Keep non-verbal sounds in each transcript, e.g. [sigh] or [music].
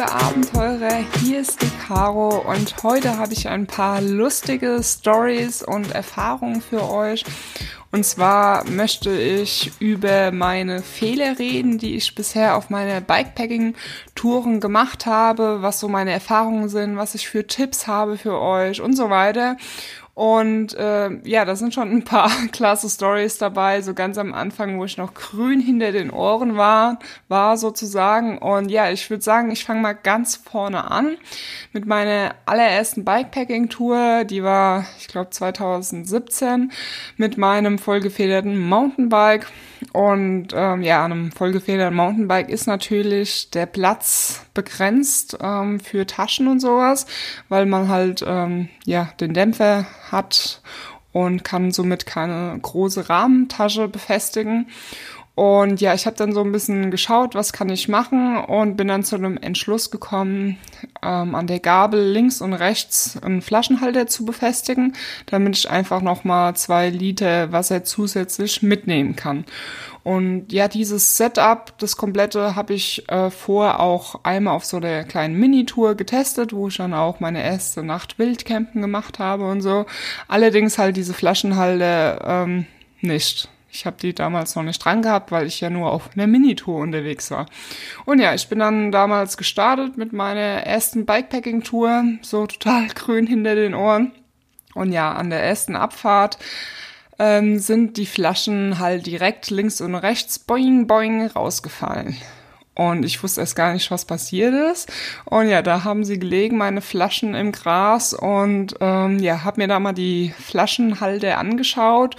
liebe Abenteurer, hier ist die Caro und heute habe ich ein paar lustige Stories und Erfahrungen für euch. Und zwar möchte ich über meine Fehler reden, die ich bisher auf meine Bikepacking-Touren gemacht habe, was so meine Erfahrungen sind, was ich für Tipps habe für euch und so weiter. Und äh, ja, da sind schon ein paar [laughs] klasse Stories dabei, so ganz am Anfang, wo ich noch grün hinter den Ohren war, war sozusagen. Und ja, ich würde sagen, ich fange mal ganz vorne an mit meiner allerersten Bikepacking-Tour. Die war, ich glaube, 2017 mit meinem vollgefederten Mountainbike. Und ähm, ja, an einem vollgefederten Mountainbike ist natürlich der Platz begrenzt ähm, für Taschen und sowas, weil man halt ähm, ja den Dämpfer hat und kann somit keine große Rahmentasche befestigen. Und ja, ich habe dann so ein bisschen geschaut, was kann ich machen und bin dann zu einem Entschluss gekommen, ähm, an der Gabel links und rechts einen Flaschenhalter zu befestigen, damit ich einfach nochmal zwei Liter Wasser zusätzlich mitnehmen kann. Und ja, dieses Setup, das komplette, habe ich äh, vorher auch einmal auf so der kleinen Minitour getestet, wo ich dann auch meine erste Nacht Wildcampen gemacht habe und so. Allerdings halt diese Flaschenhalter ähm, nicht. Ich habe die damals noch nicht dran gehabt, weil ich ja nur auf einer Minitour unterwegs war. Und ja, ich bin dann damals gestartet mit meiner ersten Bikepacking-Tour, so total [laughs] grün hinter den Ohren. Und ja, an der ersten Abfahrt ähm, sind die Flaschen halt direkt links und rechts boing boing rausgefallen. Und ich wusste erst gar nicht, was passiert ist. Und ja, da haben sie gelegen, meine Flaschen im Gras. Und ähm, ja, hab mir da mal die Flaschenhalter angeschaut.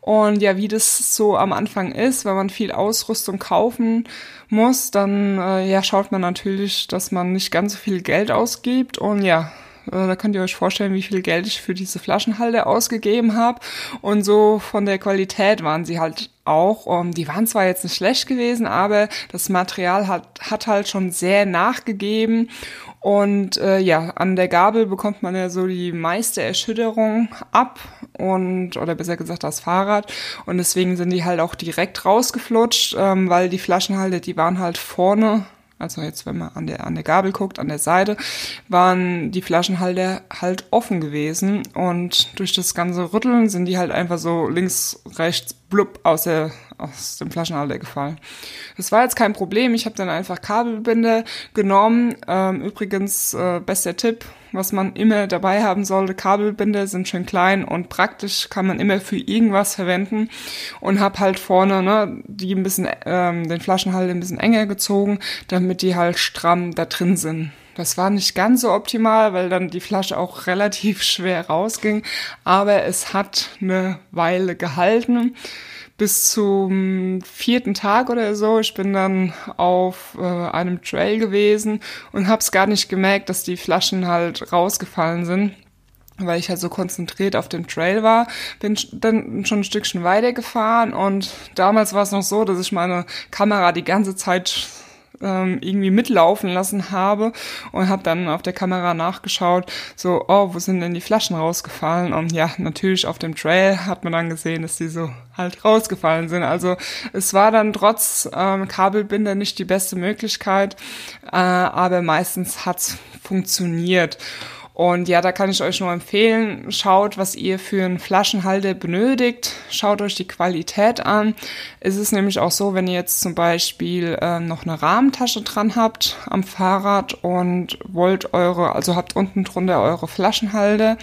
Und ja, wie das so am Anfang ist, wenn man viel Ausrüstung kaufen muss, dann äh, ja, schaut man natürlich, dass man nicht ganz so viel Geld ausgibt. Und ja, äh, da könnt ihr euch vorstellen, wie viel Geld ich für diese Flaschenhalter ausgegeben habe. Und so von der Qualität waren sie halt auch. Um, die waren zwar jetzt nicht schlecht gewesen, aber das Material hat, hat halt schon sehr nachgegeben. Und äh, ja, an der Gabel bekommt man ja so die meiste Erschütterung ab und oder besser gesagt das Fahrrad. Und deswegen sind die halt auch direkt rausgeflutscht, ähm, weil die Flaschenhalter, die waren halt vorne also jetzt, wenn man an der, an der Gabel guckt, an der Seite, waren die Flaschenhalter halt offen gewesen. Und durch das ganze Rütteln sind die halt einfach so links, rechts, blub aus, der, aus dem Flaschenhalter gefallen. Das war jetzt kein Problem, ich habe dann einfach Kabelbinde genommen. Ähm, übrigens, äh, bester Tipp, was man immer dabei haben sollte. Kabelbinder sind schön klein und praktisch, kann man immer für irgendwas verwenden und habe halt vorne ne, die ein bisschen ähm, den Flaschenhalter ein bisschen enger gezogen, damit die halt stramm da drin sind. Das war nicht ganz so optimal, weil dann die Flasche auch [laughs] relativ schwer rausging, aber es hat eine Weile gehalten. Bis zum vierten Tag oder so. Ich bin dann auf äh, einem Trail gewesen und habe es gar nicht gemerkt, dass die Flaschen halt rausgefallen sind weil ich halt so konzentriert auf dem Trail war, bin dann schon ein Stückchen weiter gefahren und damals war es noch so, dass ich meine Kamera die ganze Zeit ähm, irgendwie mitlaufen lassen habe und habe dann auf der Kamera nachgeschaut, so, oh, wo sind denn die Flaschen rausgefallen? Und ja, natürlich auf dem Trail hat man dann gesehen, dass die so halt rausgefallen sind. Also es war dann trotz ähm, Kabelbinder nicht die beste Möglichkeit, äh, aber meistens hat's funktioniert. Und ja, da kann ich euch nur empfehlen, schaut, was ihr für einen Flaschenhalter benötigt, schaut euch die Qualität an. Es ist nämlich auch so, wenn ihr jetzt zum Beispiel äh, noch eine Rahmentasche dran habt am Fahrrad und wollt eure, also habt unten drunter eure Flaschenhalter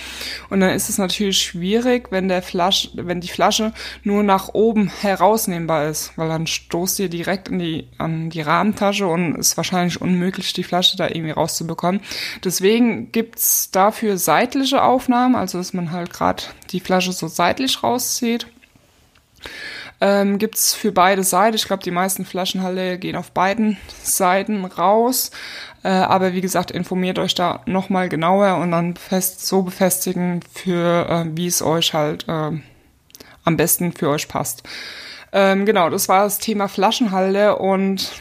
und dann ist es natürlich schwierig, wenn der Flasch, wenn die Flasche nur nach oben herausnehmbar ist, weil dann stoßt ihr direkt in die, an die Rahmentasche und ist wahrscheinlich unmöglich, die Flasche da irgendwie rauszubekommen. Deswegen gibt's dafür seitliche Aufnahmen, also dass man halt gerade die Flasche so seitlich rauszieht. Ähm, Gibt es für beide Seiten. Ich glaube, die meisten Flaschenhalle gehen auf beiden Seiten raus. Äh, aber wie gesagt, informiert euch da nochmal genauer und dann fest, so befestigen, für äh, wie es euch halt äh, am besten für euch passt. Ähm, genau, das war das Thema Flaschenhalle und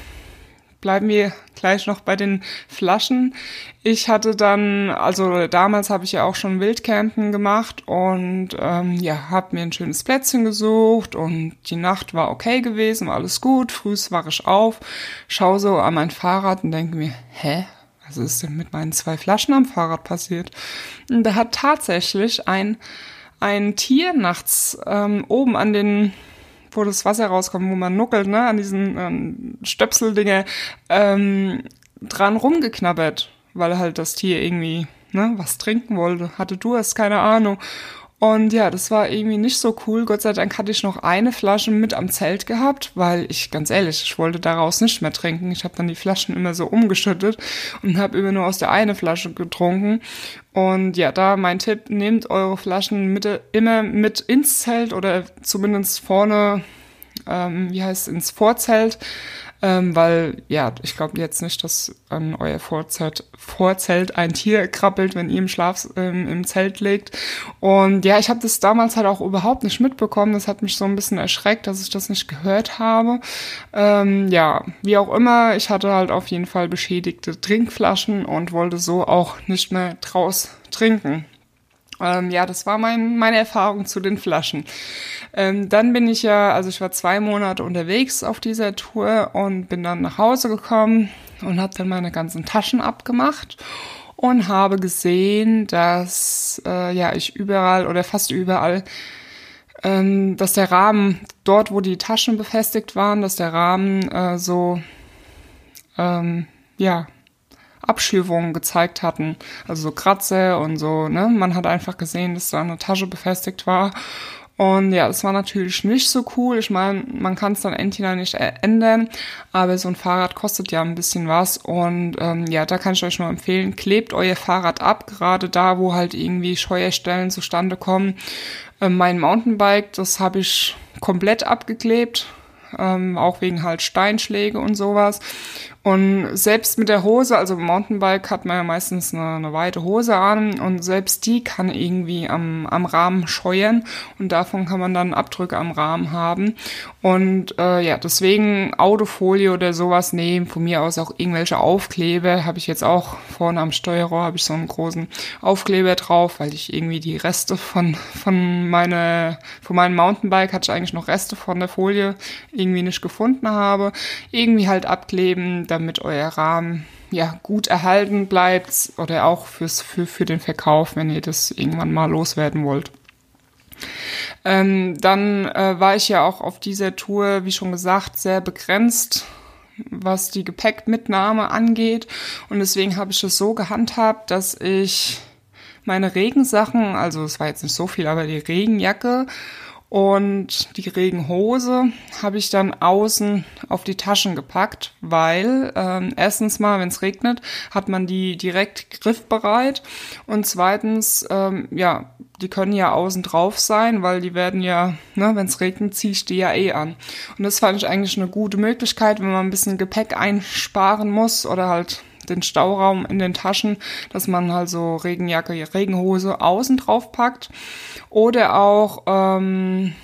bleiben wir gleich noch bei den Flaschen. Ich hatte dann, also damals habe ich ja auch schon Wildcampen gemacht und ähm, ja, habe mir ein schönes Plätzchen gesucht und die Nacht war okay gewesen, war alles gut. Frühs war ich auf, schaue so an mein Fahrrad und denke mir, hä, was ist denn mit meinen zwei Flaschen am Fahrrad passiert? Und da hat tatsächlich ein, ein Tier nachts ähm, oben an den wo das Wasser rauskommt, wo man nuckelt, ne, an diesen ähm, Stöpseldinge ähm, dran rumgeknabbert, weil halt das Tier irgendwie ne, was trinken wollte, hatte Durst, keine Ahnung. Und ja, das war irgendwie nicht so cool. Gott sei Dank hatte ich noch eine Flasche mit am Zelt gehabt, weil ich, ganz ehrlich, ich wollte daraus nicht mehr trinken. Ich habe dann die Flaschen immer so umgeschüttet und habe immer nur aus der eine Flasche getrunken. Und ja, da mein Tipp, nehmt eure Flaschen mit, immer mit ins Zelt oder zumindest vorne, ähm, wie heißt es, ins Vorzelt ähm, weil ja, ich glaube jetzt nicht, dass an euer Vorzelt, Vorzelt ein Tier krabbelt, wenn ihr im Schlaf ähm, im Zelt liegt. Und ja, ich habe das damals halt auch überhaupt nicht mitbekommen. Das hat mich so ein bisschen erschreckt, dass ich das nicht gehört habe. Ähm, ja, wie auch immer, ich hatte halt auf jeden Fall beschädigte Trinkflaschen und wollte so auch nicht mehr draus trinken. Ähm, ja, das war mein, meine Erfahrung zu den Flaschen. Ähm, dann bin ich ja, also ich war zwei Monate unterwegs auf dieser Tour und bin dann nach Hause gekommen und habe dann meine ganzen Taschen abgemacht und habe gesehen, dass äh, ja ich überall oder fast überall ähm, dass der Rahmen dort, wo die Taschen befestigt waren, dass der Rahmen äh, so ähm, ja Abschürfungen gezeigt hatten. Also so Kratzer und so, ne? Man hat einfach gesehen, dass da eine Tasche befestigt war. Und ja, das war natürlich nicht so cool. Ich meine, man kann es dann entweder nicht ändern, aber so ein Fahrrad kostet ja ein bisschen was. Und ähm, ja, da kann ich euch nur empfehlen, klebt euer Fahrrad ab, gerade da, wo halt irgendwie Scheuerstellen zustande kommen. Ähm, mein Mountainbike, das habe ich komplett abgeklebt ähm, auch wegen halt Steinschläge und sowas. Und selbst mit der Hose, also Mountainbike hat man ja meistens eine, eine weite Hose an und selbst die kann irgendwie am, am Rahmen scheuern und davon kann man dann Abdrücke am Rahmen haben. Und äh, ja, deswegen Autofolie oder sowas nehmen, von mir aus auch irgendwelche Aufkleber, habe ich jetzt auch vorne am Steuerrohr, habe ich so einen großen Aufkleber drauf, weil ich irgendwie die Reste von, von, meine, von meinem Mountainbike, hatte ich eigentlich noch Reste von der Folie irgendwie nicht gefunden habe. Irgendwie halt abkleben, damit euer Rahmen ja gut erhalten bleibt oder auch fürs, für, für den Verkauf, wenn ihr das irgendwann mal loswerden wollt. Ähm, dann äh, war ich ja auch auf dieser Tour, wie schon gesagt, sehr begrenzt, was die Gepäckmitnahme angeht. Und deswegen habe ich es so gehandhabt, dass ich meine Regensachen, also es war jetzt nicht so viel, aber die Regenjacke und die Regenhose habe ich dann außen auf die Taschen gepackt, weil ähm, erstens mal, wenn es regnet, hat man die direkt griffbereit und zweitens, ähm, ja, die können ja außen drauf sein, weil die werden ja, ne, wenn es regnet, ziehe ich die ja eh an. Und das fand ich eigentlich eine gute Möglichkeit, wenn man ein bisschen Gepäck einsparen muss oder halt den Stauraum in den Taschen, dass man halt so Regenjacke, Regenhose außen drauf packt. Oder auch, ähm,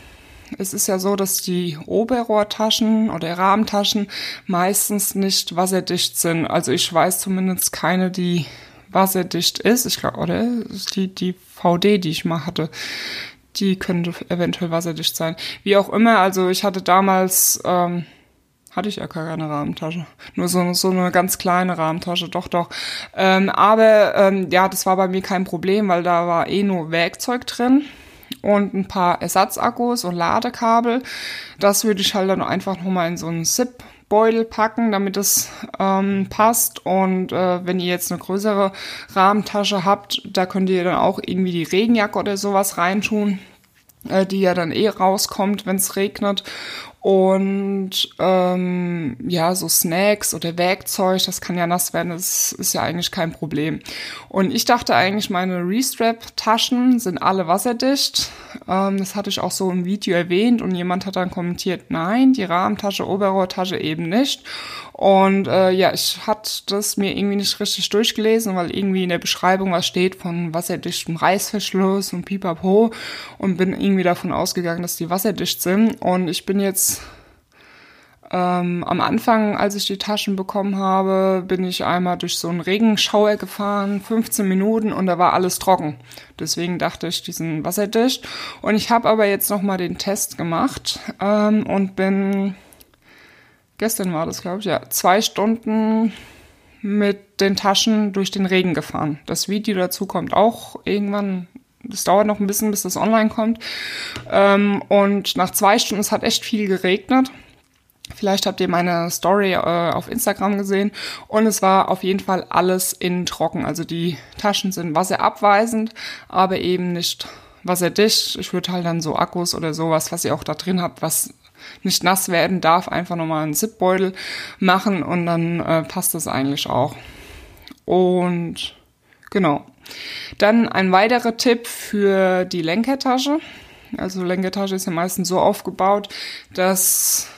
es ist ja so, dass die Oberrohrtaschen oder Rahmentaschen meistens nicht wasserdicht sind. Also ich weiß zumindest keine, die wasserdicht ist. Ich glaube, oder die, die VD, die ich mal hatte, die könnte eventuell wasserdicht sein. Wie auch immer, also ich hatte damals ähm, hatte ich ja gar keine Rahmentasche. Nur so, so eine ganz kleine Rahmentasche, doch, doch. Ähm, aber ähm, ja, das war bei mir kein Problem, weil da war eh nur Werkzeug drin und ein paar Ersatzakkus und Ladekabel. Das würde ich halt dann einfach nochmal in so einen Zip Beutel packen, damit es ähm, passt. Und äh, wenn ihr jetzt eine größere Rahmentasche habt, da könnt ihr dann auch irgendwie die Regenjacke oder sowas reintun, äh, die ja dann eh rauskommt, wenn es regnet. Und ähm, ja, so Snacks oder Werkzeug, das kann ja nass werden, das ist ja eigentlich kein Problem. Und ich dachte eigentlich, meine Restrap-Taschen sind alle wasserdicht. Ähm, das hatte ich auch so im Video erwähnt und jemand hat dann kommentiert, nein, die Rahmentasche, Oberrohrtasche eben nicht. Und äh, ja, ich hatte das mir irgendwie nicht richtig durchgelesen, weil irgendwie in der Beschreibung was steht von wasserdichtem Reißverschluss und pipapo und bin irgendwie davon ausgegangen, dass die wasserdicht sind. Und ich bin jetzt Ähm, am Anfang, als ich die Taschen bekommen habe, bin ich einmal durch so einen Regenschauer gefahren, 15 Minuten und da war alles trocken. Deswegen dachte ich, die sind wasserdicht. Und ich habe aber jetzt nochmal den Test gemacht ähm, und bin, gestern war das, glaube ich, ja, zwei Stunden mit den Taschen durch den Regen gefahren. Das Video dazu kommt auch irgendwann das dauert noch ein bisschen, bis das online kommt. Ähm, und nach zwei Stunden, es hat echt viel geregnet. Vielleicht habt ihr meine Story äh, auf Instagram gesehen und es war auf jeden Fall alles in trocken. Also die Taschen sind wasserabweisend, aber eben nicht wasserdicht. Ich würde halt dann so Akkus oder sowas, was ihr auch da drin habt, was nicht nass werden darf, einfach nochmal einen Zipbeutel machen und dann äh, passt das eigentlich auch. Und genau. Dann ein weiterer Tipp für die Lenkertasche. Also Lenkertasche ist ja meistens so aufgebaut, dass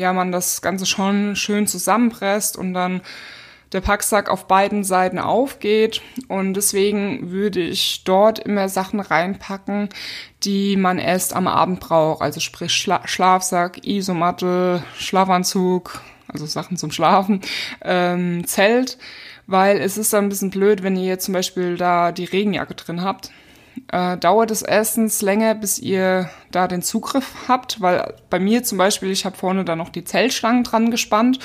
ja man das Ganze schon schön zusammenpresst und dann der Packsack auf beiden Seiten aufgeht. Und deswegen würde ich dort immer Sachen reinpacken, die man erst am Abend braucht. Also sprich Schla Schlafsack, Isomatte, Schlafanzug, also Sachen zum Schlafen, ähm, Zelt. Weil es ist dann ein bisschen blöd, wenn ihr jetzt zum Beispiel da die Regenjacke drin habt äh, dauert es erstens länger, bis ihr da den Zugriff habt, weil bei mir zum Beispiel, ich habe vorne da noch die Zellstangen dran gespannt.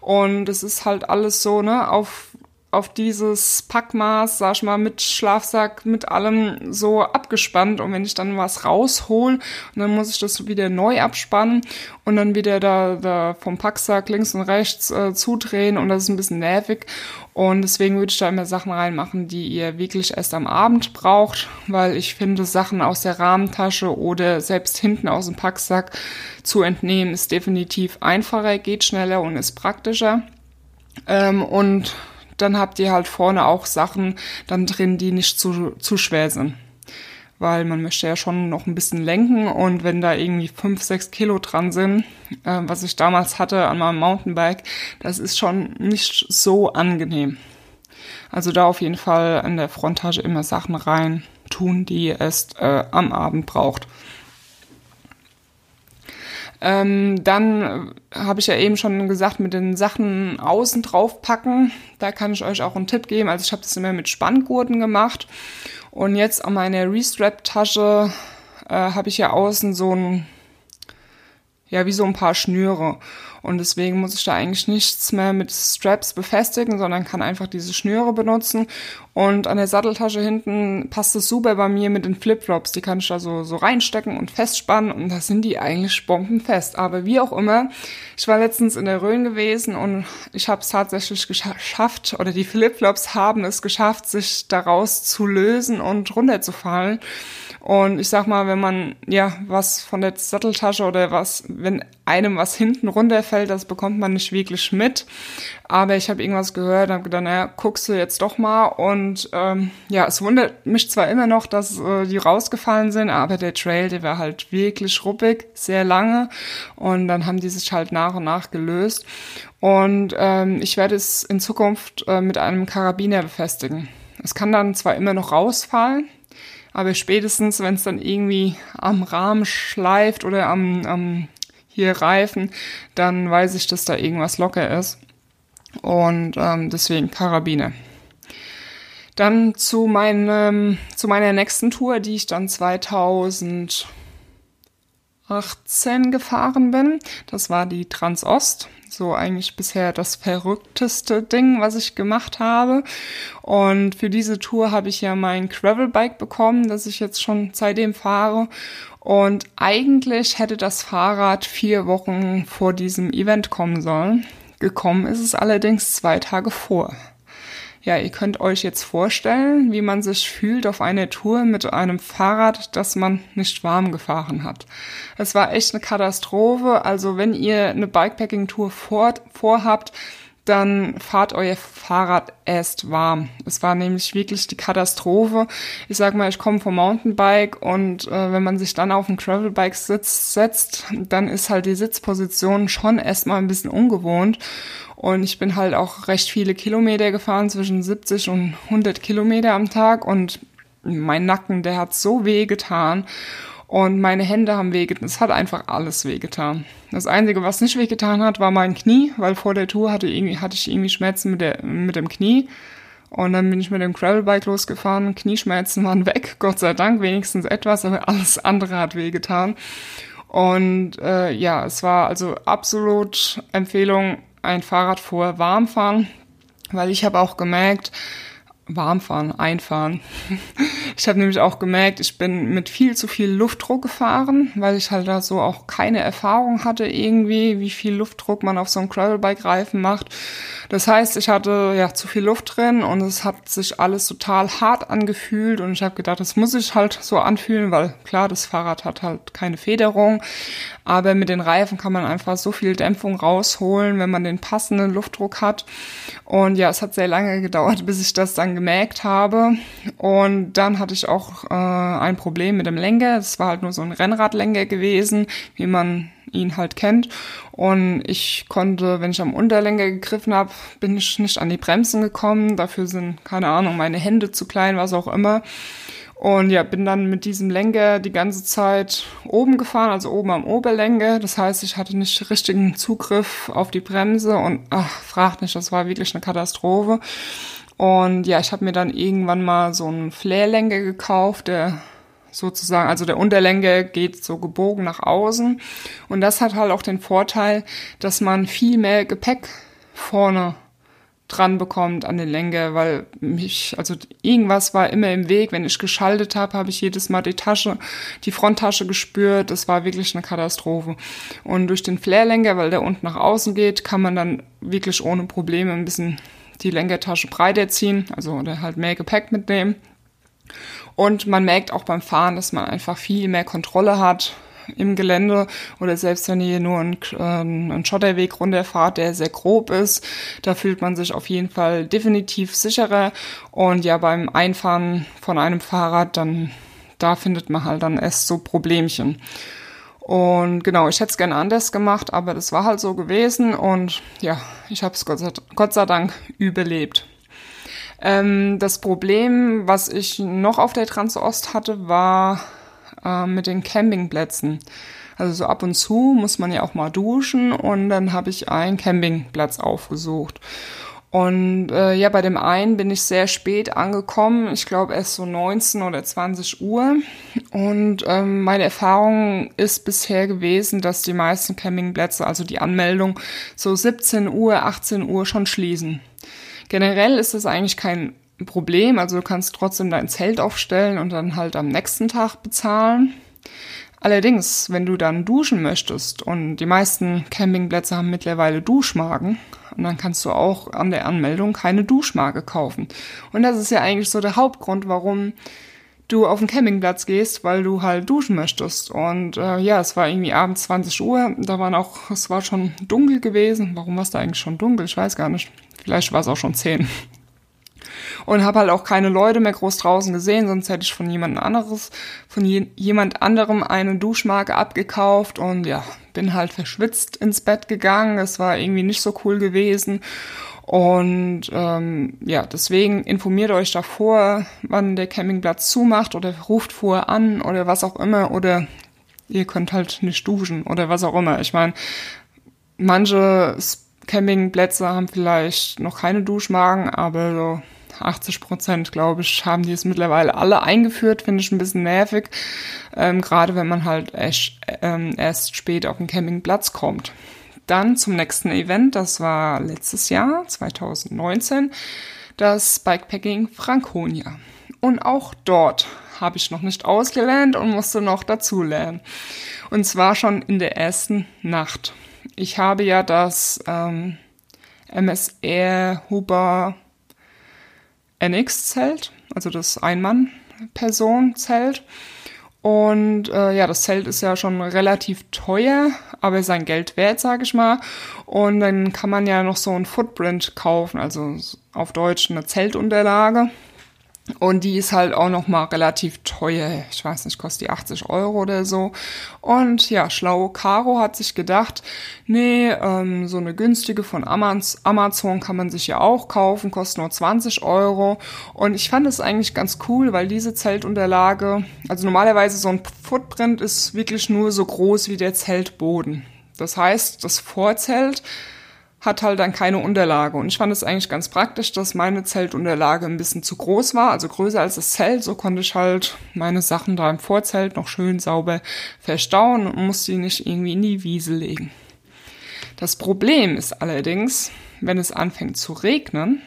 Und es ist halt alles so, ne, auf auf dieses Packmaß, sag ich mal, mit Schlafsack, mit allem so abgespannt. Und wenn ich dann was raushol, dann muss ich das wieder neu abspannen und dann wieder da, da vom Packsack links und rechts äh, zudrehen und das ist ein bisschen nervig. Und deswegen würde ich da immer Sachen reinmachen, die ihr wirklich erst am Abend braucht, weil ich finde, Sachen aus der Rahmentasche oder selbst hinten aus dem Packsack zu entnehmen, ist definitiv einfacher, geht schneller und ist praktischer. Ähm, und dann habt ihr halt vorne auch Sachen dann drin, die nicht zu, zu schwer sind. Weil man möchte ja schon noch ein bisschen lenken und wenn da irgendwie fünf, sechs Kilo dran sind, äh, was ich damals hatte an meinem Mountainbike, das ist schon nicht so angenehm. Also da auf jeden Fall an der Fronttasche immer Sachen rein tun, die ihr erst äh, am Abend braucht. Ähm, dann habe ich ja eben schon gesagt, mit den Sachen außen drauf packen. Da kann ich euch auch einen Tipp geben. Also ich habe das immer mit Spanngurten gemacht. Und jetzt an meiner Restrap-Tasche äh, habe ich ja außen so ein, ja, wie so ein paar Schnüre. Und deswegen muss ich da eigentlich nichts mehr mit Straps befestigen, sondern kann einfach diese Schnüre benutzen. Und an der Satteltasche hinten passt es super bei mir mit den Flipflops. Die kann ich da so, so reinstecken und festspannen und da sind die eigentlich bombenfest. Aber wie auch immer, ich war letztens in der Rhön gewesen und ich habe es tatsächlich geschafft, oder die Flipflops haben es geschafft, sich daraus zu lösen und runterzufallen. Und ich sag mal, wenn man ja was von der Satteltasche oder was, wenn einem was hinten runterfällt, das bekommt man nicht wirklich mit. Aber ich habe irgendwas gehört und habe gedacht, naja, guckst du jetzt doch mal. Und ähm, ja, es wundert mich zwar immer noch, dass äh, die rausgefallen sind, aber der Trail, der war halt wirklich ruppig, sehr lange. Und dann haben die sich halt nach und nach gelöst. Und ähm, ich werde es in Zukunft äh, mit einem Karabiner befestigen. Es kann dann zwar immer noch rausfallen, aber spätestens, wenn es dann irgendwie am Rahmen schleift oder am, am hier Reifen, dann weiß ich, dass da irgendwas locker ist. Und ähm, deswegen Karabiner. Dann zu meinem, zu meiner nächsten Tour, die ich dann 2018 gefahren bin. Das war die Transost so eigentlich bisher das verrückteste Ding, was ich gemacht habe. Und für diese Tour habe ich ja mein Gravelbike bekommen, das ich jetzt schon seitdem fahre. Und eigentlich hätte das Fahrrad vier Wochen vor diesem Event kommen sollen. Gekommen ist es allerdings zwei Tage vor. Ja, ihr könnt euch jetzt vorstellen, wie man sich fühlt auf einer Tour mit einem Fahrrad, das man nicht warm gefahren hat. Es war echt eine Katastrophe. Also wenn ihr eine Bikepacking-Tour vor, vorhabt, dann fahrt euer Fahrrad erst warm. Es war nämlich wirklich die Katastrophe. Ich sag mal, ich komme vom Mountainbike und äh, wenn man sich dann auf ein Gravelbike sitzt, setzt, dann ist halt die Sitzposition schon erstmal ein bisschen ungewohnt. Und ich bin halt auch recht viele Kilometer gefahren, zwischen 70 und 100 Kilometer am Tag und mein Nacken, der hat so weh getan. Und meine Hände haben wehgetan. Es hat einfach alles wehgetan. Das Einzige, was nicht wehgetan hat, war mein Knie, weil vor der Tour hatte, hatte ich irgendwie Schmerzen mit, der, mit dem Knie. Und dann bin ich mit dem Gravelbike losgefahren. Knieschmerzen waren weg, [laughs] Gott sei Dank, wenigstens etwas, aber alles andere hat wehgetan. Und äh, ja, es war also absolut Empfehlung, ein Fahrrad vorher warm fahren, weil ich habe auch gemerkt, warm fahren, einfahren. [laughs] Ich habe nämlich auch gemerkt, ich bin mit viel zu viel Luftdruck gefahren, weil ich halt da so auch keine Erfahrung hatte irgendwie, wie viel Luftdruck man auf so einem Gravelbike-Reifen macht. Das heißt, ich hatte ja zu viel Luft drin und es hat sich alles total hart angefühlt und ich habe gedacht, das muss ich halt so anfühlen, weil klar, das Fahrrad hat halt keine Federung, aber mit den Reifen kann man einfach so viel Dämpfung rausholen, wenn man den passenden Luftdruck hat. Und ja, es hat sehr lange gedauert, [laughs] bis ich das dann gemerkt habe. Und dann hatte ich auch äh, ein Problem mit dem Lenker. Es war halt nur so ein Rennradlenker gewesen, wie man ihn halt kennt. Und ich konnte, wenn ich am Unterlenker gegriffen habe, bin ich nicht an die Bremsen gekommen. Dafür sind, keine Ahnung, meine Hände zu klein, was auch immer. Und ja, bin dann mit diesem Lenker die ganze Zeit oben gefahren, also oben am Oberlenker. Das heißt, ich hatte nicht richtigen Zugriff auf die Bremse und ach, fragt nicht, das war wirklich eine Katastrophe. Und ja, ich habe mir dann irgendwann mal so einen Flairlenker gekauft, der sozusagen, also der Unterlenker geht so gebogen nach außen. Und das hat halt auch den Vorteil, dass man viel mehr Gepäck vorne dran bekommt an den Lenker, weil mich, also irgendwas war immer im Weg. Wenn ich geschaltet habe, habe ich jedes Mal die Tasche, die Fronttasche gespürt. Das war wirklich eine Katastrophe. Und durch den Flairlenker, weil der unten nach außen geht, kann man dann wirklich ohne Probleme ein bisschen die Lenkertasche breiter ziehen, also oder halt mehr Gepäck mitnehmen. Und man merkt auch beim Fahren, dass man einfach viel mehr Kontrolle hat im Gelände oder selbst wenn ihr nur einen, äh, einen Schotterweg runterfahrt, der sehr grob ist, da fühlt man sich auf jeden Fall definitiv sicherer. Und ja, beim Einfahren von einem Fahrrad, dann da findet man halt dann erst so Problemchen. Und genau, ich hätte es gerne anders gemacht, aber das war halt so gewesen und ja, ich habe es Gott, Gott sei Dank überlebt. Ähm, das Problem, was ich noch auf der Transost hatte, war äh, mit den Campingplätzen. Also so ab und zu muss man ja auch mal duschen und dann habe ich einen Campingplatz aufgesucht. Und äh, ja, bei dem einen bin ich sehr spät angekommen. Ich glaube erst so 19 oder 20 Uhr. Und ähm, meine Erfahrung ist bisher gewesen, dass die meisten Campingplätze, also die Anmeldung, so 17 Uhr, 18 Uhr schon schließen. Generell ist es eigentlich kein Problem. Also du kannst trotzdem dein Zelt aufstellen und dann halt am nächsten Tag bezahlen. Allerdings, wenn du dann duschen möchtest und die meisten Campingplätze haben mittlerweile Duschmarken, und dann kannst du auch an der Anmeldung keine Duschmarke kaufen. Und das ist ja eigentlich so der Hauptgrund, warum du auf den Campingplatz gehst, weil du halt duschen möchtest. Und äh, ja, es war irgendwie abends 20 Uhr, da waren auch, es war schon dunkel gewesen. Warum war es da eigentlich schon dunkel? Ich weiß gar nicht. Vielleicht war es auch schon 10 und habe halt auch keine Leute mehr groß draußen gesehen, sonst hätte ich von jemand anderes, von je, jemand anderem eine Duschmarke abgekauft und ja, bin halt verschwitzt ins Bett gegangen. Es war irgendwie nicht so cool gewesen. Und ähm, ja, deswegen informiert euch davor, wann der Campingplatz zumacht oder ruft vorher an oder was auch immer oder ihr könnt halt nicht duschen oder was auch immer. Ich meine, manche Campingplätze haben vielleicht noch keine Duschmarken, aber so 80 Prozent, glaube ich, haben die es mittlerweile alle eingeführt. Finde ich ein bisschen nervig, ähm, gerade wenn man halt erst, ähm, erst spät auf den Campingplatz kommt. Dann zum nächsten Event, das war letztes Jahr, 2019, das Bikepacking Franconia. Und auch dort habe ich noch nicht ausgelernt und musste noch dazulernen. Und zwar schon in der ersten Nacht. Ich habe ja das ähm, MSR Huber NX-Zelt, also das Ein-Mann-Person-Zelt. Und äh, ja, das Zelt ist ja schon relativ teuer, aber sein Geld wert, sage ich mal. Und dann kann man ja noch so ein Footprint kaufen, also auf Deutsch eine Zeltunterlage. Und die ist halt auch noch mal relativ teuer. Ich weiß nicht, kostet die 80 Euro oder so. Und ja, schlaue Caro hat sich gedacht, nee, ähm, so eine günstige von Amazon kann man sich ja auch kaufen, kostet nur 20 Euro. Und ich fand es eigentlich ganz cool, weil diese Zeltunterlage, also normalerweise so ein Footprint ist wirklich nur so groß wie der Zeltboden. Das heißt, das Vorzelt hat halt dann keine Unterlage. Und ich fand es eigentlich ganz praktisch, dass meine Zeltunterlage ein bisschen zu groß war, also größer als das Zelt. So konnte ich halt meine Sachen da im Vorzelt noch schön sauber verstauen und musste die nicht irgendwie in die Wiese legen. Das Problem ist allerdings, wenn es anfängt zu regnen,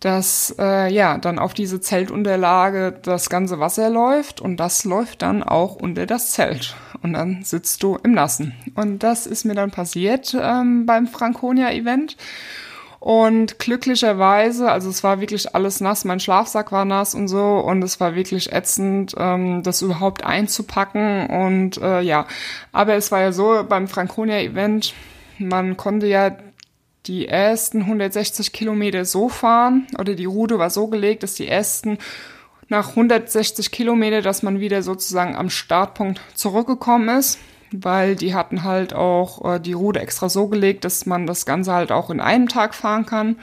dass äh, ja dann auf diese Zeltunterlage das ganze Wasser läuft und das läuft dann auch unter das Zelt und dann sitzt du im Nassen. Und das ist mir dann passiert ähm, beim Franconia-Event. Und glücklicherweise, also es war wirklich alles nass, mein Schlafsack war nass und so und es war wirklich ätzend, ähm, das überhaupt einzupacken und äh, ja, aber es war ja so beim Franconia-Event, man konnte ja die ersten 160 Kilometer so fahren oder die Route war so gelegt, dass die ersten nach 160 Kilometer, dass man wieder sozusagen am Startpunkt zurückgekommen ist, weil die hatten halt auch äh, die Route extra so gelegt, dass man das Ganze halt auch in einem Tag fahren kann.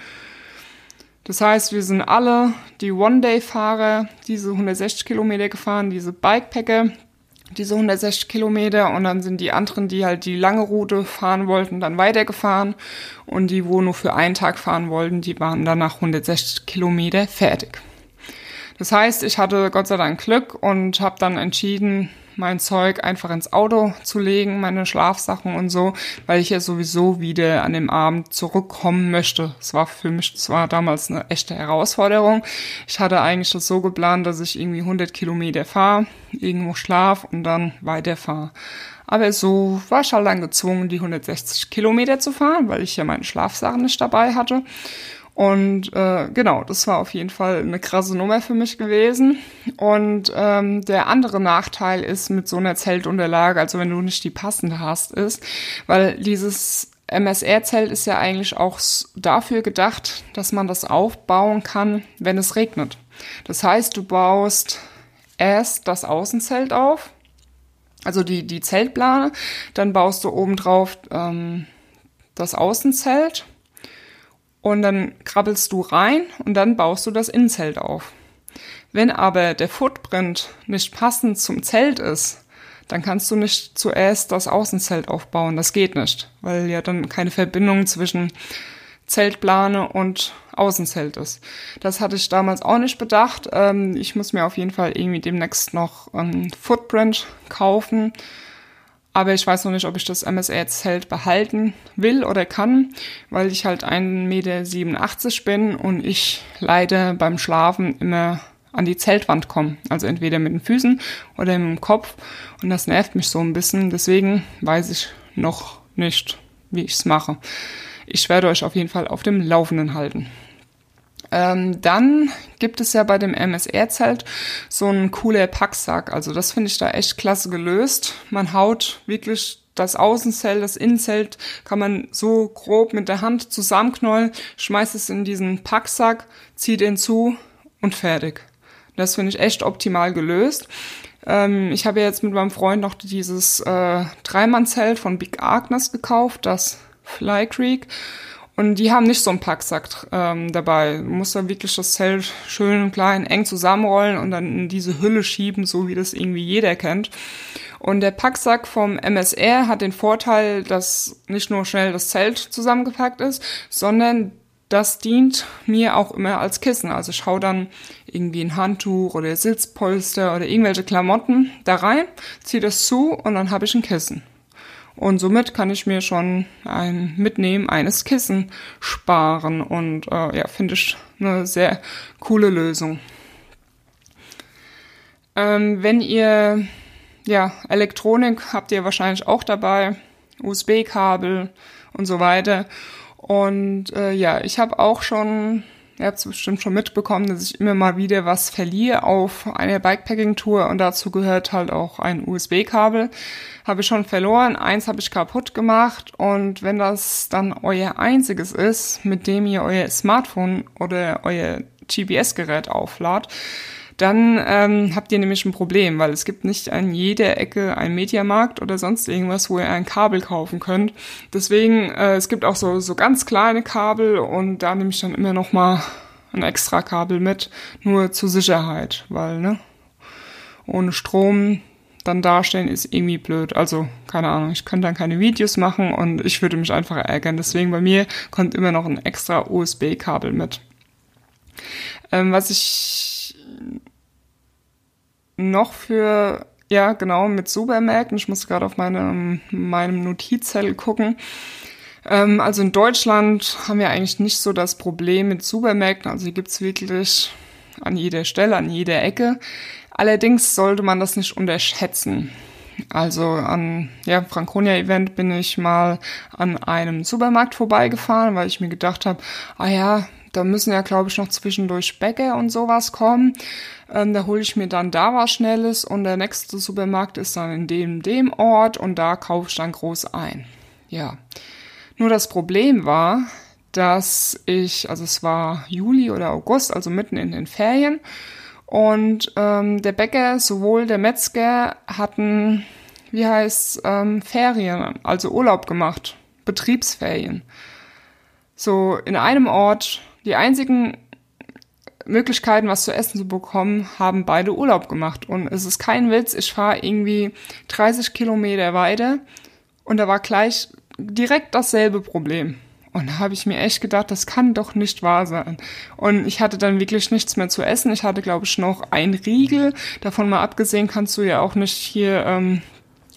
Das heißt, wir sind alle die One-Day-Fahrer diese 160 Kilometer gefahren, diese Bikepacker, diese 160 Kilometer und dann sind die anderen, die halt die lange Route fahren wollten, dann weitergefahren und die, wo nur für einen Tag fahren wollten, die waren dann nach 160 Kilometer fertig. Das heißt, ich hatte Gott sei Dank Glück und habe dann entschieden, mein Zeug einfach ins Auto zu legen, meine Schlafsachen und so, weil ich ja sowieso wieder an dem Abend zurückkommen möchte. Es war für mich zwar damals eine echte Herausforderung. Ich hatte eigentlich das so geplant, dass ich irgendwie 100 Kilometer fahre, irgendwo schlaf und dann weiterfahre. Aber so war ich halt dann gezwungen, die 160 Kilometer zu fahren, weil ich ja meine Schlafsachen nicht dabei hatte. Und äh, genau, das war auf jeden Fall eine krasse Nummer für mich gewesen. Und ähm, der andere Nachteil ist mit so einer Zeltunterlage, also wenn du nicht die passende hast, ist, weil dieses MSR-Zelt ist ja eigentlich auch dafür gedacht, dass man das aufbauen kann, wenn es regnet. Das heißt, du baust erst das Außenzelt auf, also die, die Zeltplane, dann baust du obendrauf ähm, das Außenzelt und dann krabbelst du rein und dann baust du das Innenzelt auf. Wenn aber der Footprint nicht passend zum Zelt ist, dann kannst du nicht zuerst das Außenzelt aufbauen. Das geht nicht, weil ja dann keine Verbindung zwischen Zeltplane und Außenzelt ist. Das hatte ich damals auch nicht bedacht. Ähm, ich muss mir auf jeden Fall irgendwie demnächst noch ein Footprint kaufen aber ich weiß noch nicht, ob ich das MSR-Zelt behalten will oder kann, weil ich halt 1,87 Meter bin und ich leider beim Schlafen immer an die Zeltwand komme. Also entweder mit den Füßen oder dem Kopf. Und das nervt mich so ein bisschen. Deswegen weiß ich noch nicht, wie ich es mache. Ich werde euch auf jeden Fall auf dem Laufenden halten. Ähm, dann gibt es ja bei dem MSR-Zelt so einen cooler Packsack. Also das finde ich da echt klasse gelöst. Man haut wirklich das Außenzelt, das Innenzelt kann man so grob mit der Hand zusammenknollen, schmeißt es in diesen Packsack, zieht ihn zu und fertig. Das finde ich echt optimal gelöst. Ähm, ich habe jetzt mit meinem Freund noch dieses äh, Dreimannzelt von Big Agnes gekauft, das Fly Creek. Und die haben nicht so einen Packsack ähm, dabei. Du musst dann wirklich das Zelt schön klein, eng zusammenrollen und dann in diese Hülle schieben, so wie das irgendwie jeder kennt. Und der Packsack vom MSR hat den Vorteil, dass nicht nur schnell das Zelt zusammengepackt ist, sondern das dient mir auch immer als Kissen. Also ich hau dann irgendwie ein Handtuch oder Sitzpolster oder irgendwelche Klamotten da rein, ziehe das zu und dann habe ich ein Kissen. Und somit kann ich mir schon ein Mitnehmen eines Kissen sparen. Und äh, ja, finde ich eine sehr coole Lösung. Ähm, wenn ihr ja Elektronik habt ihr wahrscheinlich auch dabei, USB-Kabel und so weiter. Und äh, ja, ich habe auch schon Ihr habt es bestimmt schon mitbekommen, dass ich immer mal wieder was verliere auf einer Bikepacking-Tour und dazu gehört halt auch ein USB-Kabel. Habe ich schon verloren, eins habe ich kaputt gemacht und wenn das dann euer einziges ist, mit dem ihr euer Smartphone oder euer GPS-Gerät auflad, dann ähm, habt ihr nämlich ein Problem, weil es gibt nicht an jeder Ecke einen Mediamarkt oder sonst irgendwas, wo ihr ein Kabel kaufen könnt. Deswegen, äh, es gibt auch so, so ganz kleine Kabel und da nehme ich dann immer noch mal ein extra Kabel mit, nur zur Sicherheit, weil, ne, ohne Strom dann darstellen ist irgendwie blöd. Also, keine Ahnung, ich könnte dann keine Videos machen und ich würde mich einfach ärgern. Deswegen bei mir kommt immer noch ein extra USB-Kabel mit. Ähm, was ich noch für, ja, genau, mit Supermärkten, ich muss gerade auf meinem, meinem Notizzettel gucken. Ähm, also in Deutschland haben wir eigentlich nicht so das Problem mit Supermärkten. Also hier gibt's wirklich an jeder Stelle, an jeder Ecke. Allerdings sollte man das nicht unterschätzen. Also an ja, Franconia-Event bin ich mal an einem Supermarkt vorbeigefahren, weil ich mir gedacht habe, ah ja, da müssen ja, glaube ich, noch zwischendurch Bäcker und sowas kommen. Ähm, da hole ich mir dann da was Schnelles und der nächste Supermarkt ist dann in dem, dem Ort und da kaufe ich dann groß ein. Ja. Nur das Problem war, dass ich, also es war Juli oder August, also mitten in den Ferien, und ähm, der Bäcker, sowohl der Metzger hatten, wie heißt ähm, Ferien, also Urlaub gemacht, Betriebsferien. So in einem Ort, die einzigen Möglichkeiten, was zu essen zu bekommen, haben beide Urlaub gemacht. Und es ist kein Witz, ich fahre irgendwie 30 Kilometer weiter und da war gleich direkt dasselbe Problem. Und da habe ich mir echt gedacht, das kann doch nicht wahr sein. Und ich hatte dann wirklich nichts mehr zu essen. Ich hatte, glaube ich, noch ein Riegel. Davon mal abgesehen kannst du ja auch nicht hier ähm,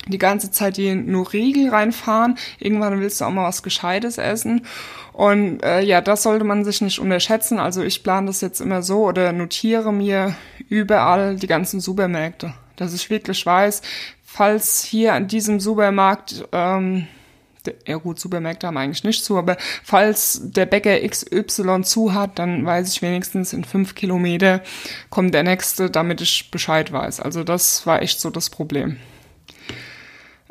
die ganze Zeit hier nur Riegel reinfahren. Irgendwann willst du auch mal was Gescheites essen. Und äh, ja, das sollte man sich nicht unterschätzen. Also ich plane das jetzt immer so oder notiere mir überall die ganzen Supermärkte, dass ich wirklich weiß, falls hier an diesem Supermarkt ähm, ja gut, Supermärkte haben eigentlich nicht zu, aber falls der Bäcker XY zu hat, dann weiß ich wenigstens in fünf Kilometer kommt der nächste, damit ich Bescheid weiß. Also das war echt so das Problem.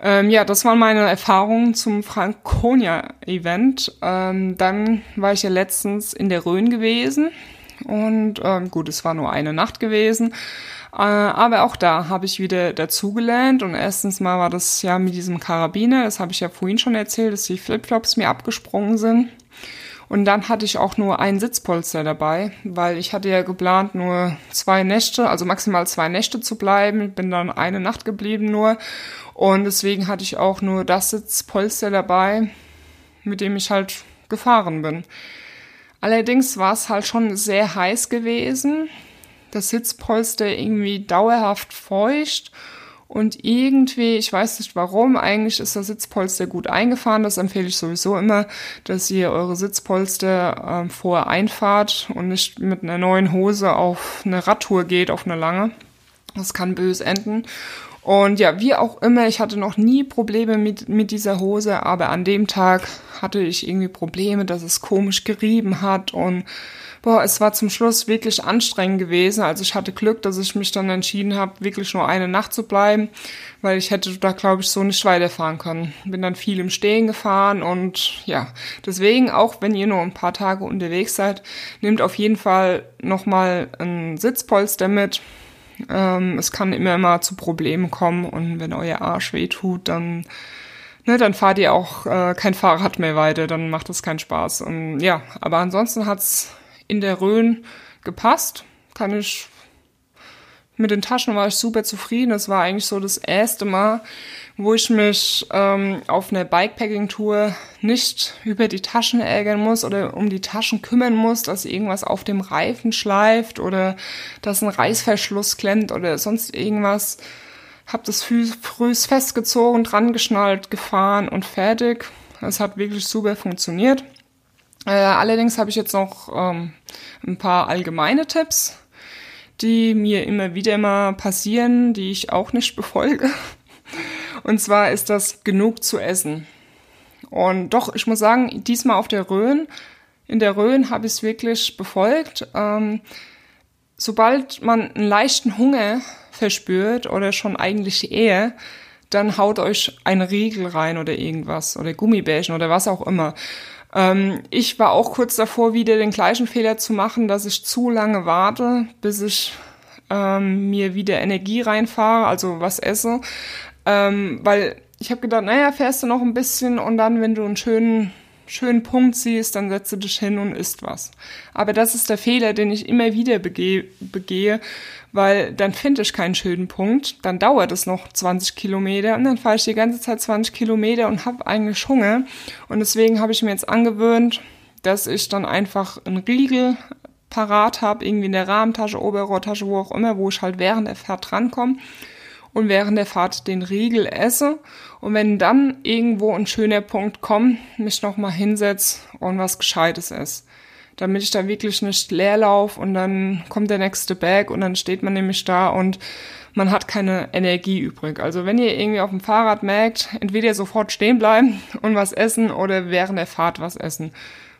Ähm, ja, das waren meine Erfahrungen zum Franconia-Event. Ähm, dann war ich ja letztens in der Rhön gewesen und ähm, gut, es war nur eine Nacht gewesen. Äh, aber auch da habe ich wieder dazugelernt und erstens mal war das ja mit diesem Karabiner, das habe ich ja vorhin schon erzählt, dass die Flipflops mir abgesprungen sind. Und dann hatte ich auch nur ein Sitzpolster dabei, weil ich hatte ja geplant, nur zwei Nächte, also maximal zwei Nächte zu bleiben. Ich bin dann eine Nacht geblieben nur. Und deswegen hatte ich auch nur das Sitzpolster dabei, mit dem ich halt gefahren bin. Allerdings war es halt schon sehr heiß gewesen das Sitzpolster irgendwie dauerhaft feucht und irgendwie, ich weiß nicht warum, eigentlich ist das Sitzpolster gut eingefahren. Das empfehle ich sowieso immer, dass ihr eure Sitzpolster äh, vorher einfahrt und nicht mit einer neuen Hose auf eine Radtour geht, auf eine lange. Das kann böse enden. Und ja, wie auch immer, ich hatte noch nie Probleme mit, mit dieser Hose, aber an dem Tag hatte ich irgendwie Probleme, dass es komisch gerieben hat und boah, es war zum Schluss wirklich anstrengend gewesen. Also ich hatte Glück, dass ich mich dann entschieden habe, wirklich nur eine Nacht zu bleiben, weil ich hätte da, glaube ich, so nicht weiterfahren können. Bin dann viel im Stehen gefahren und ja, deswegen, auch wenn ihr nur ein paar Tage unterwegs seid, nehmt auf jeden Fall nochmal ein Sitzpolster mit. Ähm, es kann immer mal zu Problemen kommen und wenn euer Arsch weh tut, dann ne, dann fahrt ihr auch äh, kein Fahrrad mehr weiter, dann macht das keinen Spaß. Und ja, aber ansonsten hat's in der Rhön gepasst. Kann ich mit den Taschen war ich super zufrieden. Das war eigentlich so das erste Mal, wo ich mich ähm, auf einer Bikepacking-Tour nicht über die Taschen ärgern muss oder um die Taschen kümmern muss, dass irgendwas auf dem Reifen schleift oder dass ein Reißverschluss klemmt oder sonst irgendwas. Hab das früh, festgezogen, dran geschnallt, gefahren und fertig. Es hat wirklich super funktioniert. Äh, allerdings habe ich jetzt noch ähm, ein paar allgemeine Tipps, die mir immer wieder mal passieren, die ich auch nicht befolge. Und zwar ist das genug zu essen. Und doch, ich muss sagen, diesmal auf der Rhön, in der Rhön habe ich es wirklich befolgt. Ähm, sobald man einen leichten Hunger verspürt oder schon eigentlich eher, dann haut euch ein Riegel rein oder irgendwas oder Gummibärchen oder was auch immer. Ähm, ich war auch kurz davor, wieder den gleichen Fehler zu machen, dass ich zu lange warte, bis ich ähm, mir wieder Energie reinfahre, also was esse. Ähm, weil ich habe gedacht, naja, fährst du noch ein bisschen und dann, wenn du einen schönen schönen Punkt siehst, dann setze dich hin und isst was. Aber das ist der Fehler, den ich immer wieder begehe, begehe weil dann finde ich keinen schönen Punkt, dann dauert es noch 20 Kilometer und dann fahre ich die ganze Zeit 20 Kilometer und habe eigentlich Hunger. Und deswegen habe ich mir jetzt angewöhnt, dass ich dann einfach einen Riegel parat habe, irgendwie in der Rahmentasche, Oberrohrtasche, wo auch immer, wo ich halt während der Fahrt drankomme und während der Fahrt den Riegel esse. Und wenn dann irgendwo ein schöner Punkt kommt, mich nochmal hinsetze und was Gescheites esse. Damit ich da wirklich nicht leer laufe und dann kommt der nächste Bag und dann steht man nämlich da und man hat keine Energie übrig. Also wenn ihr irgendwie auf dem Fahrrad merkt, entweder sofort stehen bleiben [laughs] und was essen oder während der Fahrt was essen.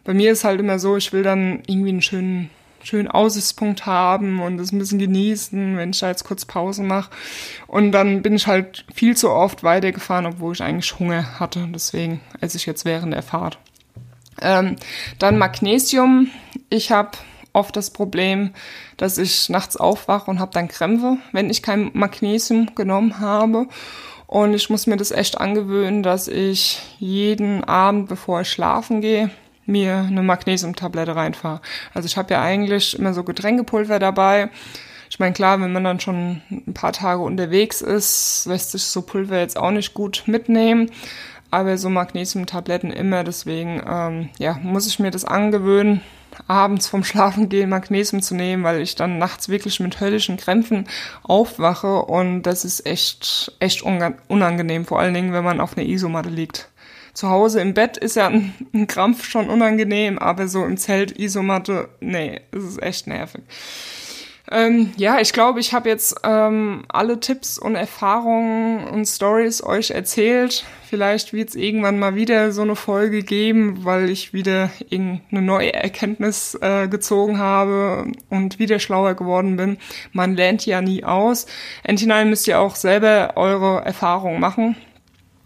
Bei mir ist halt immer so, ich will dann irgendwie einen schönen schönen Aussichtspunkt haben und es ein bisschen genießen, wenn ich da jetzt kurz Pause mache. Und dann bin ich halt viel zu oft weitergefahren, obwohl ich eigentlich Hunger hatte. Deswegen esse ich jetzt während der Fahrt. Ähm, dann Magnesium. Ich habe oft das Problem, dass ich nachts aufwache und habe dann Krämpfe, wenn ich kein Magnesium genommen habe. Und ich muss mir das echt angewöhnen, dass ich jeden Abend, bevor ich schlafen gehe, mir eine Magnesiumtablette reinfahre. Also ich habe ja eigentlich immer so Getränkepulver dabei. Ich meine, klar, wenn man dann schon ein paar Tage unterwegs ist, lässt sich so Pulver jetzt auch nicht gut mitnehmen. Aber so Magnesiumtabletten immer, deswegen ähm, ja, muss ich mir das angewöhnen, abends vom Schlafen gehen Magnesium zu nehmen, weil ich dann nachts wirklich mit höllischen Krämpfen aufwache und das ist echt, echt unangenehm, vor allen Dingen, wenn man auf einer Isomatte liegt zu Hause im Bett ist ja ein, ein Krampf schon unangenehm, aber so im Zelt Isomatte, nee, es ist echt nervig. Ähm, ja, ich glaube, ich habe jetzt ähm, alle Tipps und Erfahrungen und Stories euch erzählt. Vielleicht wird es irgendwann mal wieder so eine Folge geben, weil ich wieder irgendeine neue Erkenntnis äh, gezogen habe und wieder schlauer geworden bin. Man lernt ja nie aus. Endhinein müsst ihr auch selber eure Erfahrungen machen.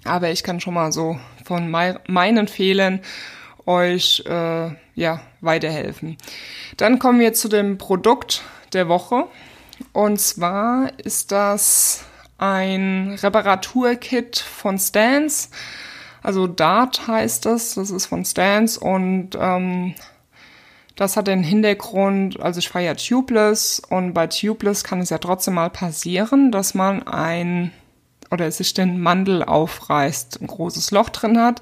Aber ich kann schon mal so von mei meinen Fehlern euch äh, ja, weiterhelfen. Dann kommen wir zu dem Produkt der Woche. Und zwar ist das ein Reparaturkit von Stans. Also Dart heißt das. Das ist von Stans und ähm, das hat den Hintergrund, also ich fahre ja Tubeless und bei Tubeless kann es ja trotzdem mal passieren, dass man ein oder sich den Mandel aufreißt, ein großes Loch drin hat,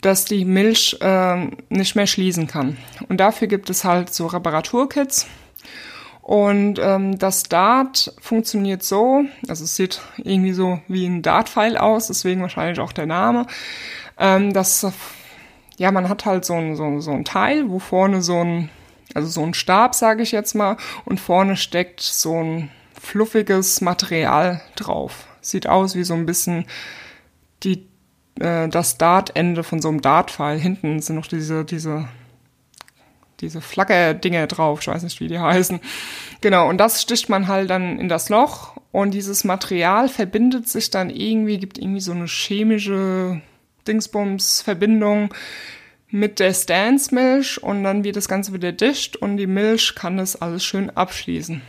dass die Milch äh, nicht mehr schließen kann. Und dafür gibt es halt so Reparaturkits. Und ähm, das Dart funktioniert so, also es sieht irgendwie so wie ein Dart-Pfeil aus, deswegen wahrscheinlich auch der Name. Ähm, das, ja, man hat halt so ein, so, so ein Teil, wo vorne so ein, also so ein Stab, sage ich jetzt mal, und vorne steckt so ein fluffiges Material drauf. Sieht aus wie so ein bisschen die, äh, das Dartende von so einem Dartpfeil. Hinten sind noch diese, diese, diese Flagge-Dinge drauf. Ich weiß nicht, wie die heißen. Genau. Und das sticht man halt dann in das Loch und dieses Material verbindet sich dann irgendwie, gibt irgendwie so eine chemische Dingsbums-Verbindung mit der Stance-Milch und dann wird das Ganze wieder dicht und die Milch kann das alles schön abschließen.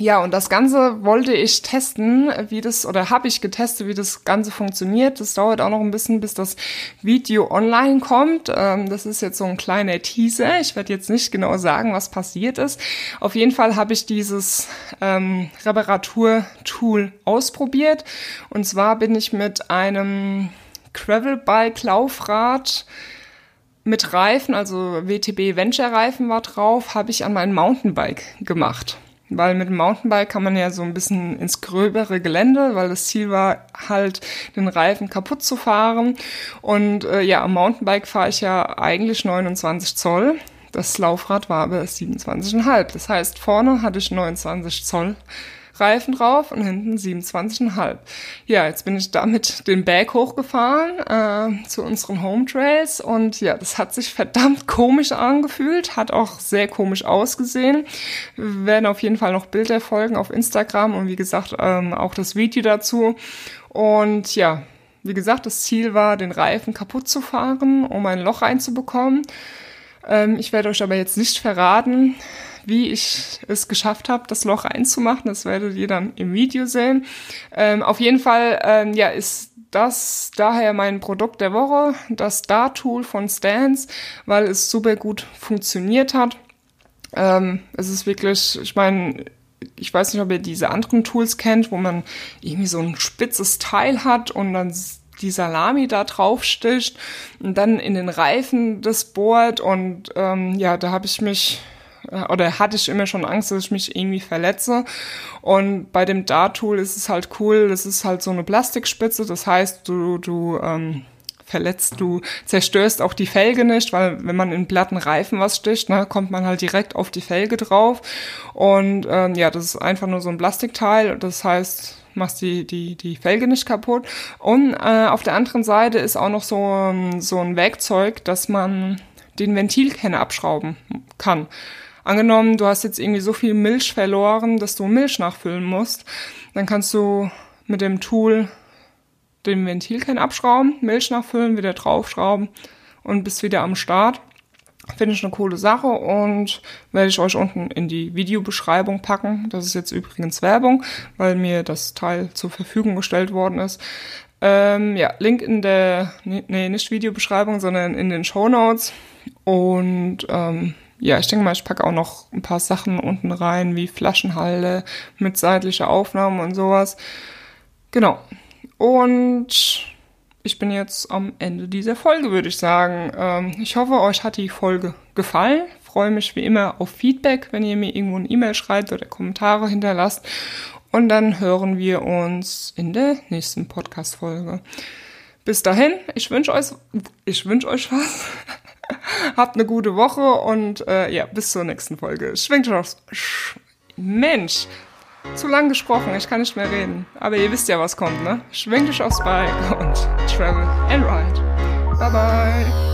Ja, und das Ganze wollte ich testen, wie das, oder habe ich getestet, wie das Ganze funktioniert. Das dauert auch noch ein bisschen, bis das Video online kommt. Ähm, das ist jetzt so ein kleiner Teaser. Ich werde jetzt nicht genau sagen, was passiert ist. Auf jeden Fall habe ich dieses ähm, Reparatur-Tool ausprobiert. Und zwar bin ich mit einem Gravelbike-Laufrad mit Reifen, also WTB Venture Reifen war drauf, habe ich an mein Mountainbike gemacht. Weil mit dem Mountainbike kann man ja so ein bisschen ins gröbere Gelände, weil das Ziel war halt, den Reifen kaputt zu fahren. Und äh, ja, am Mountainbike fahre ich ja eigentlich 29 Zoll. Das Laufrad war aber 27,5. Das heißt, vorne hatte ich 29 Zoll Reifen drauf und hinten 27,5. Ja, jetzt bin ich damit den Berg hochgefahren äh, zu unseren Home Trails und ja, das hat sich verdammt komisch angefühlt, hat auch sehr komisch ausgesehen. Wir werden auf jeden Fall noch Bilder folgen auf Instagram und wie gesagt ähm, auch das Video dazu. Und ja, wie gesagt, das Ziel war, den Reifen kaputt zu fahren, um ein Loch reinzubekommen. Ähm, ich werde euch aber jetzt nicht verraten, wie ich es geschafft habe, das Loch reinzumachen. Das werdet ihr dann im Video sehen. Ähm, auf jeden Fall, ähm, ja, ist das daher mein Produkt der Woche, das Star-Tool von Stance, weil es super gut funktioniert hat. Ähm, es ist wirklich, ich meine, ich weiß nicht, ob ihr diese anderen Tools kennt, wo man irgendwie so ein spitzes Teil hat und dann die Salami da drauf sticht und dann in den Reifen das bohrt und ähm, ja, da habe ich mich oder hatte ich immer schon Angst, dass ich mich irgendwie verletze. Und bei dem Dart-Tool ist es halt cool, das ist halt so eine Plastikspitze, das heißt, du, du ähm, verletzt, du zerstörst auch die Felge nicht, weil wenn man in platten Reifen was sticht, ne, kommt man halt direkt auf die Felge drauf. Und ähm, ja, das ist einfach nur so ein Plastikteil, das heißt, machst die, die, die Felge nicht kaputt. Und äh, auf der anderen Seite ist auch noch so, ähm, so ein Werkzeug, dass man den Ventilkern abschrauben kann. Angenommen, du hast jetzt irgendwie so viel Milch verloren, dass du Milch nachfüllen musst, dann kannst du mit dem Tool den Ventilkern abschrauben, Milch nachfüllen, wieder draufschrauben und bist wieder am Start. Finde ich eine coole Sache und werde ich euch unten in die Videobeschreibung packen. Das ist jetzt übrigens Werbung, weil mir das Teil zur Verfügung gestellt worden ist. Ähm, ja, Link in der, nee, nicht Videobeschreibung, sondern in den Show Notes. Und ähm, ja, ich denke mal, ich packe auch noch ein paar Sachen unten rein, wie Flaschenhalde mit seitlicher Aufnahme und sowas. Genau. Und ich bin jetzt am Ende dieser Folge, würde ich sagen. Ähm, ich hoffe, euch hat die Folge gefallen. Freue mich wie immer auf Feedback, wenn ihr mir irgendwo eine E-Mail schreibt oder Kommentare hinterlasst. Und dann hören wir uns in der nächsten Podcast-Folge. Bis dahin, ich wünsche euch, ich wünsche euch was. [laughs] [laughs] Habt eine gute Woche und äh, ja, bis zur nächsten Folge. Schwingt euch Sch Mensch, zu lang gesprochen, ich kann nicht mehr reden. Aber ihr wisst ja, was kommt, ne? Schwingt euch aufs Bike und travel and ride. Bye bye.